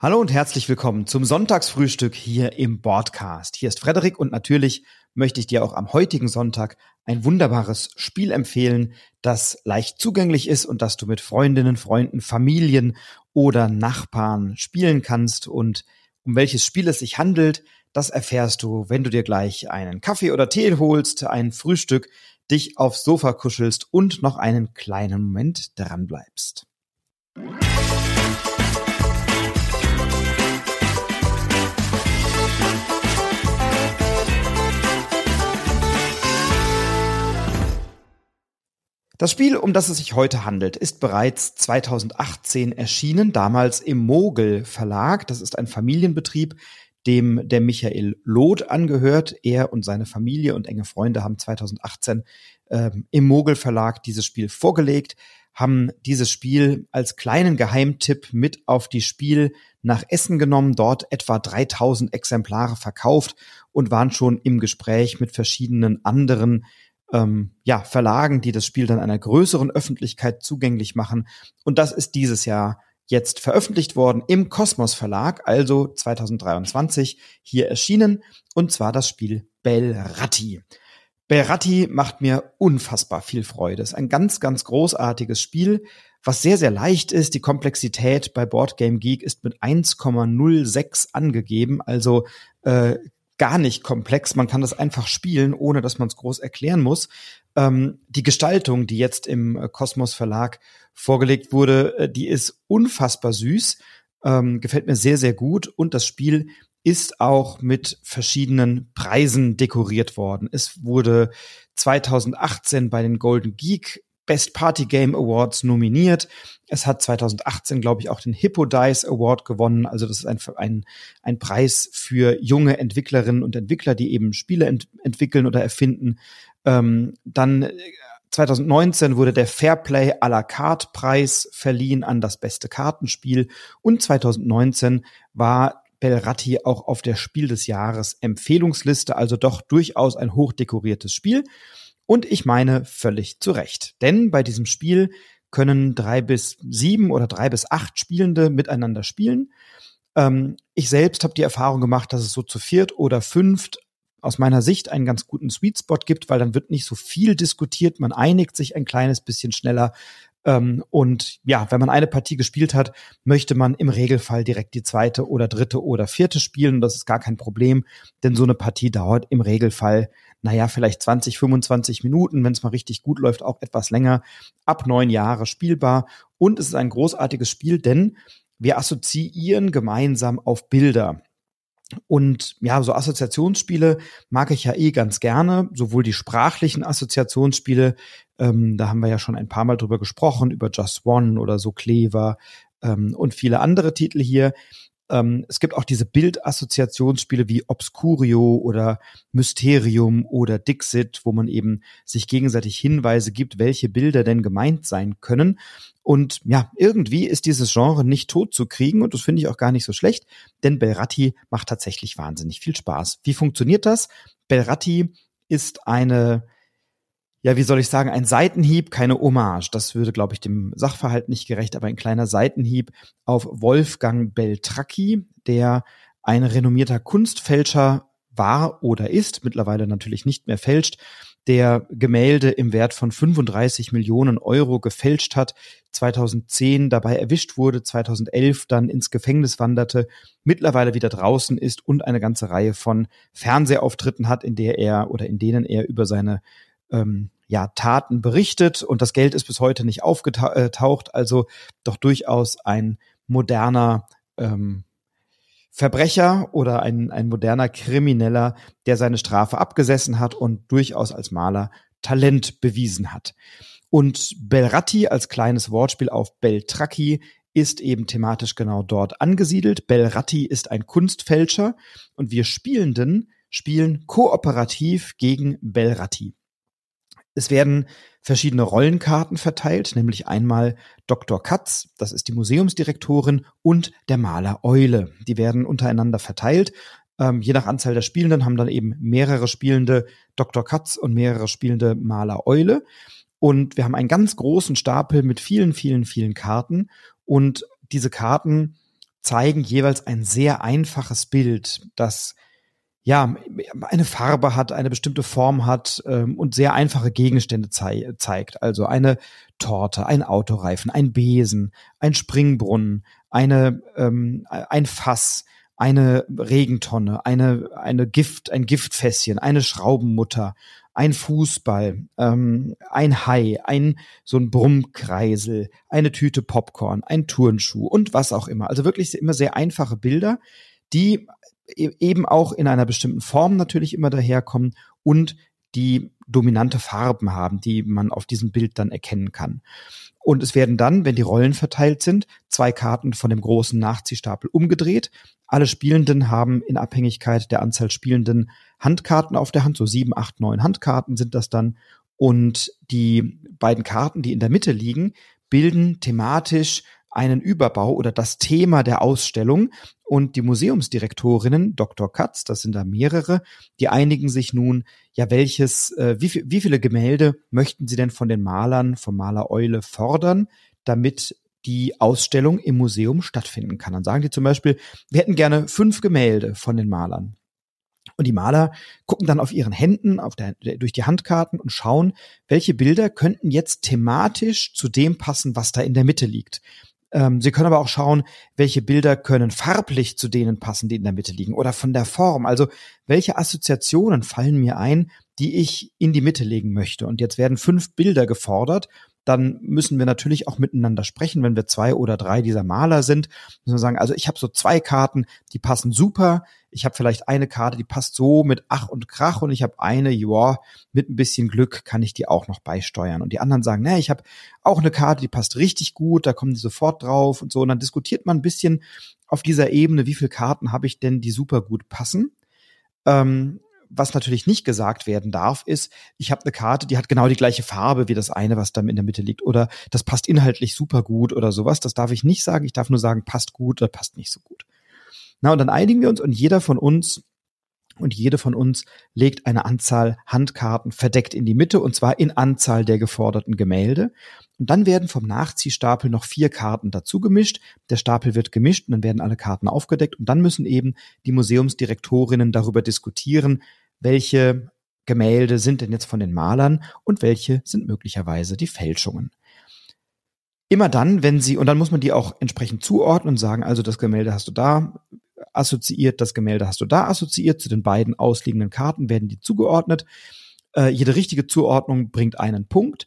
Hallo und herzlich willkommen zum Sonntagsfrühstück hier im Podcast. Hier ist Frederik und natürlich möchte ich dir auch am heutigen Sonntag ein wunderbares Spiel empfehlen, das leicht zugänglich ist und das du mit Freundinnen, Freunden, Familien oder Nachbarn spielen kannst. Und um welches Spiel es sich handelt, das erfährst du, wenn du dir gleich einen Kaffee oder Tee holst, ein Frühstück, dich aufs Sofa kuschelst und noch einen kleinen Moment dran bleibst. Das Spiel, um das es sich heute handelt, ist bereits 2018 erschienen, damals im Mogel Verlag. Das ist ein Familienbetrieb, dem der Michael Loth angehört. Er und seine Familie und enge Freunde haben 2018 ähm, im Mogel Verlag dieses Spiel vorgelegt, haben dieses Spiel als kleinen Geheimtipp mit auf die Spiel nach Essen genommen, dort etwa 3000 Exemplare verkauft und waren schon im Gespräch mit verschiedenen anderen ähm, ja, Verlagen, die das Spiel dann einer größeren Öffentlichkeit zugänglich machen. Und das ist dieses Jahr jetzt veröffentlicht worden im Kosmos Verlag, also 2023 hier erschienen, und zwar das Spiel Belratti. Belratti macht mir unfassbar viel Freude. Es ist ein ganz, ganz großartiges Spiel, was sehr, sehr leicht ist. Die Komplexität bei Boardgame Geek ist mit 1,06 angegeben, also äh, gar nicht komplex. Man kann das einfach spielen, ohne dass man es groß erklären muss. Ähm, die Gestaltung, die jetzt im äh, Kosmos Verlag vorgelegt wurde, äh, die ist unfassbar süß, ähm, gefällt mir sehr, sehr gut. Und das Spiel ist auch mit verschiedenen Preisen dekoriert worden. Es wurde 2018 bei den Golden Geek Best Party Game Awards nominiert. Es hat 2018, glaube ich, auch den Hippo Dice Award gewonnen. Also das ist ein, ein, ein Preis für junge Entwicklerinnen und Entwickler, die eben Spiele ent entwickeln oder erfinden. Ähm, dann 2019 äh, wurde der Fairplay à la carte Preis verliehen an das beste Kartenspiel und 2019 war Belratti auch auf der Spiel des Jahres Empfehlungsliste, also doch durchaus ein hochdekoriertes Spiel. Und ich meine völlig zu Recht. Denn bei diesem Spiel können drei bis sieben oder drei bis acht Spielende miteinander spielen. Ähm, ich selbst habe die Erfahrung gemacht, dass es so zu viert oder fünft aus meiner Sicht einen ganz guten Sweet Spot gibt, weil dann wird nicht so viel diskutiert, man einigt sich ein kleines bisschen schneller. Ähm, und ja, wenn man eine Partie gespielt hat, möchte man im Regelfall direkt die zweite oder dritte oder vierte spielen. Das ist gar kein Problem, denn so eine Partie dauert im Regelfall naja, vielleicht 20, 25 Minuten, wenn es mal richtig gut läuft, auch etwas länger, ab neun Jahre spielbar. Und es ist ein großartiges Spiel, denn wir assoziieren gemeinsam auf Bilder. Und ja, so Assoziationsspiele mag ich ja eh ganz gerne, sowohl die sprachlichen Assoziationsspiele, ähm, da haben wir ja schon ein paar Mal drüber gesprochen, über Just One oder so Clever ähm, und viele andere Titel hier. Ähm, es gibt auch diese Bildassoziationsspiele wie Obscurio oder Mysterium oder Dixit, wo man eben sich gegenseitig Hinweise gibt, welche Bilder denn gemeint sein können. Und ja, irgendwie ist dieses Genre nicht tot zu kriegen und das finde ich auch gar nicht so schlecht, denn Belratti macht tatsächlich wahnsinnig viel Spaß. Wie funktioniert das? Belratti ist eine ja, wie soll ich sagen, ein Seitenhieb, keine Hommage. Das würde, glaube ich, dem Sachverhalt nicht gerecht, aber ein kleiner Seitenhieb auf Wolfgang Beltracchi, der ein renommierter Kunstfälscher war oder ist, mittlerweile natürlich nicht mehr fälscht, der Gemälde im Wert von 35 Millionen Euro gefälscht hat, 2010 dabei erwischt wurde, 2011 dann ins Gefängnis wanderte, mittlerweile wieder draußen ist und eine ganze Reihe von Fernsehauftritten hat, in der er oder in denen er über seine ähm, ja, Taten berichtet und das Geld ist bis heute nicht aufgetaucht, also doch durchaus ein moderner ähm, Verbrecher oder ein, ein moderner Krimineller, der seine Strafe abgesessen hat und durchaus als Maler Talent bewiesen hat. Und Belratti als kleines Wortspiel auf Beltracchi ist eben thematisch genau dort angesiedelt. Belratti ist ein Kunstfälscher und wir Spielenden spielen kooperativ gegen Belratti. Es werden verschiedene Rollenkarten verteilt, nämlich einmal Dr. Katz, das ist die Museumsdirektorin, und der Maler Eule. Die werden untereinander verteilt. Ähm, je nach Anzahl der Spielenden haben dann eben mehrere Spielende Dr. Katz und mehrere Spielende Maler Eule. Und wir haben einen ganz großen Stapel mit vielen, vielen, vielen Karten. Und diese Karten zeigen jeweils ein sehr einfaches Bild, das ja eine Farbe hat, eine bestimmte Form hat ähm, und sehr einfache Gegenstände zei zeigt. Also eine Torte, ein Autoreifen, ein Besen, ein Springbrunnen, eine ähm, ein Fass, eine Regentonne, eine eine Gift, ein Giftfässchen, eine Schraubenmutter, ein Fußball, ähm, ein Hai, ein so ein Brummkreisel, eine Tüte Popcorn, ein Turnschuh und was auch immer. Also wirklich immer sehr einfache Bilder, die eben auch in einer bestimmten Form natürlich immer daherkommen und die dominante Farben haben, die man auf diesem Bild dann erkennen kann. Und es werden dann, wenn die Rollen verteilt sind, zwei Karten von dem großen Nachziehstapel umgedreht. Alle Spielenden haben in Abhängigkeit der Anzahl Spielenden Handkarten auf der Hand, so sieben, acht, neun Handkarten sind das dann. Und die beiden Karten, die in der Mitte liegen, bilden thematisch einen Überbau oder das Thema der Ausstellung. Und die Museumsdirektorinnen, Dr. Katz, das sind da mehrere, die einigen sich nun, ja, welches, äh, wie, wie viele Gemälde möchten sie denn von den Malern, vom Maler Eule fordern, damit die Ausstellung im Museum stattfinden kann. Dann sagen die zum Beispiel, wir hätten gerne fünf Gemälde von den Malern. Und die Maler gucken dann auf ihren Händen, auf der, durch die Handkarten und schauen, welche Bilder könnten jetzt thematisch zu dem passen, was da in der Mitte liegt. Ähm, Sie können aber auch schauen, welche Bilder können farblich zu denen passen, die in der Mitte liegen oder von der Form. Also welche Assoziationen fallen mir ein, die ich in die Mitte legen möchte. Und jetzt werden fünf Bilder gefordert dann müssen wir natürlich auch miteinander sprechen, wenn wir zwei oder drei dieser Maler sind. Müssen wir sagen, also ich habe so zwei Karten, die passen super. Ich habe vielleicht eine Karte, die passt so mit Ach und Krach und ich habe eine, ja, mit ein bisschen Glück kann ich die auch noch beisteuern. Und die anderen sagen, na, ich habe auch eine Karte, die passt richtig gut, da kommen die sofort drauf und so. Und dann diskutiert man ein bisschen auf dieser Ebene, wie viele Karten habe ich denn, die super gut passen. Ähm, was natürlich nicht gesagt werden darf, ist, ich habe eine Karte, die hat genau die gleiche Farbe wie das eine, was da in der Mitte liegt. Oder das passt inhaltlich super gut oder sowas. Das darf ich nicht sagen. Ich darf nur sagen, passt gut oder passt nicht so gut. Na, und dann einigen wir uns und jeder von uns und jede von uns legt eine Anzahl Handkarten verdeckt in die Mitte und zwar in Anzahl der geforderten Gemälde. Und dann werden vom Nachziehstapel noch vier Karten dazu gemischt. Der Stapel wird gemischt und dann werden alle Karten aufgedeckt und dann müssen eben die Museumsdirektorinnen darüber diskutieren, welche Gemälde sind denn jetzt von den Malern und welche sind möglicherweise die Fälschungen. Immer dann, wenn sie, und dann muss man die auch entsprechend zuordnen und sagen, also das Gemälde hast du da assoziiert, das Gemälde hast du da assoziiert, zu den beiden ausliegenden Karten werden die zugeordnet. Äh, jede richtige Zuordnung bringt einen Punkt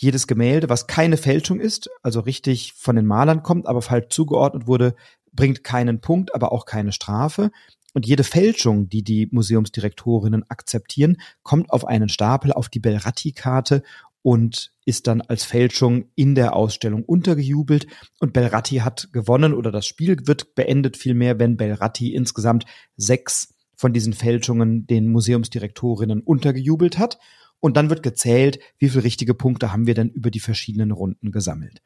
jedes Gemälde, was keine Fälschung ist, also richtig von den Malern kommt, aber falsch zugeordnet wurde, bringt keinen Punkt, aber auch keine Strafe. Und jede Fälschung, die die Museumsdirektorinnen akzeptieren, kommt auf einen Stapel auf die Belratti-Karte und ist dann als Fälschung in der Ausstellung untergejubelt. Und Belratti hat gewonnen oder das Spiel wird beendet vielmehr, wenn Belratti insgesamt sechs von diesen Fälschungen den Museumsdirektorinnen untergejubelt hat. Und dann wird gezählt, wie viele richtige Punkte haben wir denn über die verschiedenen Runden gesammelt.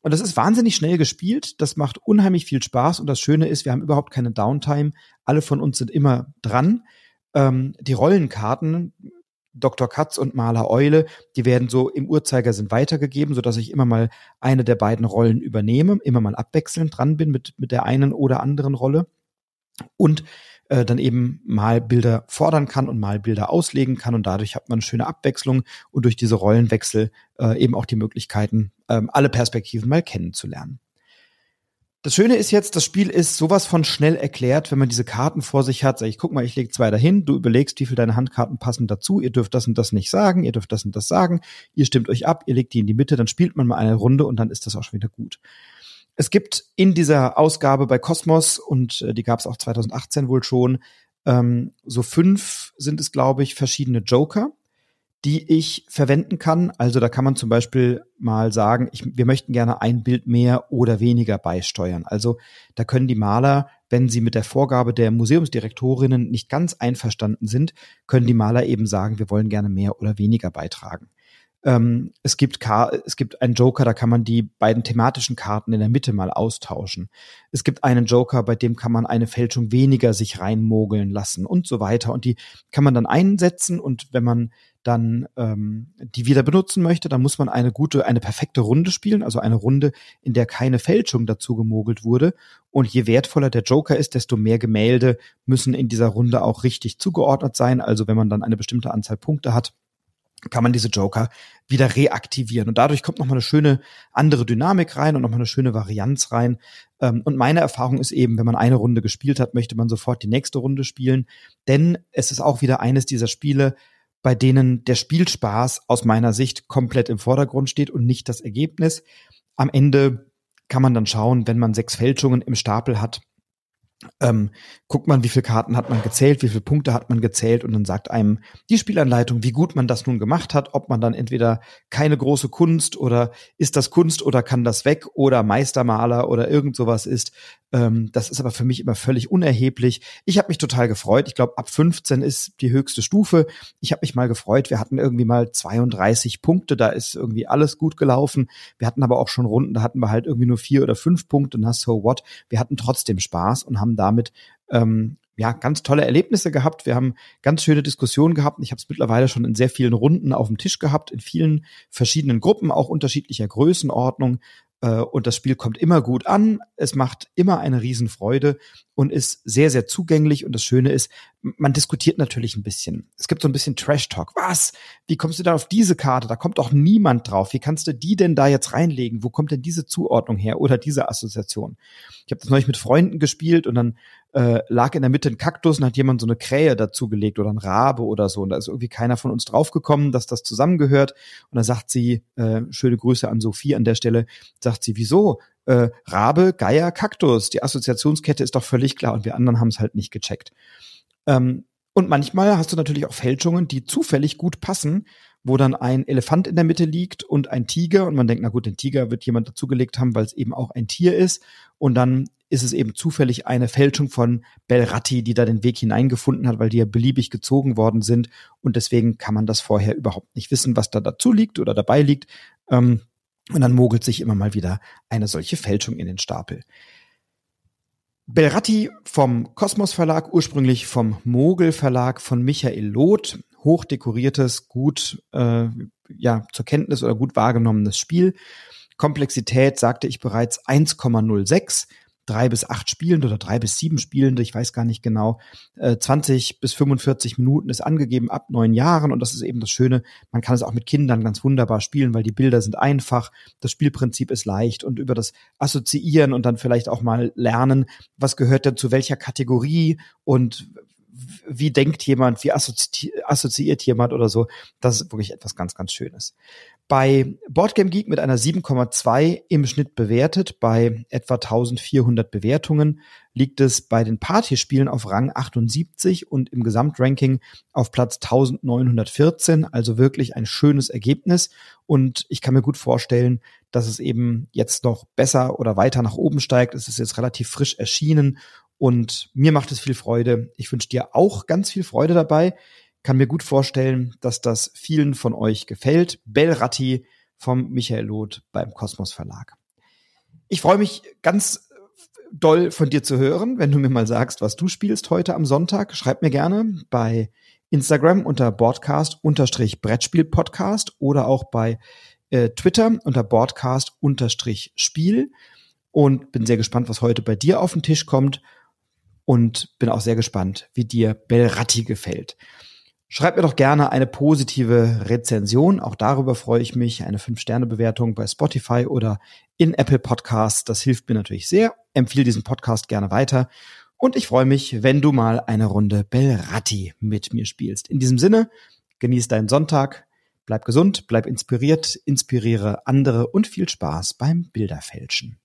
Und das ist wahnsinnig schnell gespielt. Das macht unheimlich viel Spaß. Und das Schöne ist, wir haben überhaupt keine Downtime. Alle von uns sind immer dran. Ähm, die Rollenkarten, Dr. Katz und Maler Eule, die werden so im Uhrzeigersinn weitergegeben, sodass ich immer mal eine der beiden Rollen übernehme, immer mal abwechselnd dran bin mit, mit der einen oder anderen Rolle. Und äh, dann eben mal Bilder fordern kann und mal Bilder auslegen kann und dadurch hat man eine schöne Abwechslung und durch diese Rollenwechsel äh, eben auch die Möglichkeiten, äh, alle Perspektiven mal kennenzulernen. Das Schöne ist jetzt, das Spiel ist sowas von schnell erklärt, wenn man diese Karten vor sich hat. Sag ich, guck mal, ich lege zwei dahin, du überlegst, wie viel deine Handkarten passen dazu, ihr dürft das und das nicht sagen, ihr dürft das und das sagen, ihr stimmt euch ab, ihr legt die in die Mitte, dann spielt man mal eine Runde und dann ist das auch schon wieder gut. Es gibt in dieser Ausgabe bei Cosmos, und äh, die gab es auch 2018 wohl schon, ähm, so fünf sind es, glaube ich, verschiedene Joker, die ich verwenden kann. Also da kann man zum Beispiel mal sagen, ich, wir möchten gerne ein Bild mehr oder weniger beisteuern. Also da können die Maler, wenn sie mit der Vorgabe der Museumsdirektorinnen nicht ganz einverstanden sind, können die Maler eben sagen, wir wollen gerne mehr oder weniger beitragen. Ähm, es gibt es gibt einen Joker, da kann man die beiden thematischen Karten in der Mitte mal austauschen. Es gibt einen Joker, bei dem kann man eine Fälschung weniger sich reinmogeln lassen und so weiter. Und die kann man dann einsetzen und wenn man dann ähm, die wieder benutzen möchte, dann muss man eine gute, eine perfekte Runde spielen, also eine Runde, in der keine Fälschung dazu gemogelt wurde. Und je wertvoller der Joker ist, desto mehr Gemälde müssen in dieser Runde auch richtig zugeordnet sein. Also wenn man dann eine bestimmte Anzahl Punkte hat, kann man diese Joker wieder reaktivieren. Und dadurch kommt nochmal eine schöne andere Dynamik rein und nochmal eine schöne Varianz rein. Ähm, und meine Erfahrung ist eben, wenn man eine Runde gespielt hat, möchte man sofort die nächste Runde spielen. Denn es ist auch wieder eines dieser Spiele, bei denen der Spielspaß aus meiner Sicht komplett im Vordergrund steht und nicht das Ergebnis. Am Ende kann man dann schauen, wenn man sechs Fälschungen im Stapel hat, ähm, guckt man, wie viele Karten hat man gezählt, wie viele Punkte hat man gezählt und dann sagt einem die Spielanleitung, wie gut man das nun gemacht hat, ob man dann entweder keine große Kunst oder ist das Kunst oder kann das weg oder Meistermaler oder irgend sowas ist. Ähm, das ist aber für mich immer völlig unerheblich. Ich habe mich total gefreut. Ich glaube, ab 15 ist die höchste Stufe. Ich habe mich mal gefreut. Wir hatten irgendwie mal 32 Punkte. Da ist irgendwie alles gut gelaufen. Wir hatten aber auch schon Runden, da hatten wir halt irgendwie nur vier oder fünf Punkte. Na, so what? Wir hatten trotzdem Spaß und haben damit ähm, ja, ganz tolle Erlebnisse gehabt. Wir haben ganz schöne Diskussionen gehabt. Ich habe es mittlerweile schon in sehr vielen Runden auf dem Tisch gehabt, in vielen verschiedenen Gruppen, auch unterschiedlicher Größenordnung. Äh, und das Spiel kommt immer gut an. Es macht immer eine Riesenfreude und ist sehr, sehr zugänglich. Und das Schöne ist, man diskutiert natürlich ein bisschen. Es gibt so ein bisschen Trash-Talk. Was? Wie kommst du da auf diese Karte? Da kommt doch niemand drauf. Wie kannst du die denn da jetzt reinlegen? Wo kommt denn diese Zuordnung her oder diese Assoziation? Ich habe das neulich mit Freunden gespielt und dann äh, lag in der Mitte ein Kaktus und hat jemand so eine Krähe dazugelegt oder ein Rabe oder so. Und da ist irgendwie keiner von uns draufgekommen, dass das zusammengehört. Und da sagt sie, äh, schöne Grüße an Sophie an der Stelle, sagt sie, wieso? Äh, Rabe, Geier, Kaktus. Die Assoziationskette ist doch völlig klar und wir anderen haben es halt nicht gecheckt. Ähm, und manchmal hast du natürlich auch Fälschungen, die zufällig gut passen, wo dann ein Elefant in der Mitte liegt und ein Tiger und man denkt, na gut, den Tiger wird jemand dazugelegt haben, weil es eben auch ein Tier ist und dann ist es eben zufällig eine Fälschung von Belratti, die da den Weg hineingefunden hat, weil die ja beliebig gezogen worden sind und deswegen kann man das vorher überhaupt nicht wissen, was da dazu liegt oder dabei liegt ähm, und dann mogelt sich immer mal wieder eine solche Fälschung in den Stapel. Belratti vom Kosmos Verlag, ursprünglich vom Mogel Verlag von Michael Loth, hochdekoriertes, gut äh, ja zur Kenntnis oder gut wahrgenommenes Spiel. Komplexität sagte ich bereits 1,06 drei bis acht Spielende oder drei bis sieben Spielende, ich weiß gar nicht genau. Äh, 20 bis 45 Minuten ist angegeben ab neun Jahren und das ist eben das Schöne. Man kann es auch mit Kindern ganz wunderbar spielen, weil die Bilder sind einfach, das Spielprinzip ist leicht und über das Assoziieren und dann vielleicht auch mal lernen, was gehört denn zu welcher Kategorie und wie denkt jemand, wie assozi assoziiert jemand oder so. Das ist wirklich etwas ganz, ganz Schönes. Bei Boardgame Geek mit einer 7,2 im Schnitt bewertet, bei etwa 1400 Bewertungen, liegt es bei den Partyspielen auf Rang 78 und im Gesamtranking auf Platz 1914, also wirklich ein schönes Ergebnis. Und ich kann mir gut vorstellen, dass es eben jetzt noch besser oder weiter nach oben steigt. Es ist jetzt relativ frisch erschienen und mir macht es viel Freude. Ich wünsche dir auch ganz viel Freude dabei. Kann mir gut vorstellen, dass das vielen von euch gefällt. Bellratti vom Michael Loth beim Kosmos Verlag. Ich freue mich ganz doll von dir zu hören, wenn du mir mal sagst, was du spielst heute am Sonntag. Schreib mir gerne bei Instagram unter Broadcast-Brettspiel-Podcast oder auch bei äh, Twitter unter Broadcast-Spiel und bin sehr gespannt, was heute bei dir auf den Tisch kommt und bin auch sehr gespannt, wie dir Belratti gefällt. Schreib mir doch gerne eine positive Rezension. Auch darüber freue ich mich. Eine 5-Sterne-Bewertung bei Spotify oder in Apple Podcasts. Das hilft mir natürlich sehr. Empfehle diesen Podcast gerne weiter. Und ich freue mich, wenn du mal eine Runde Belratti mit mir spielst. In diesem Sinne, genieß deinen Sonntag, bleib gesund, bleib inspiriert, inspiriere andere und viel Spaß beim Bilderfälschen.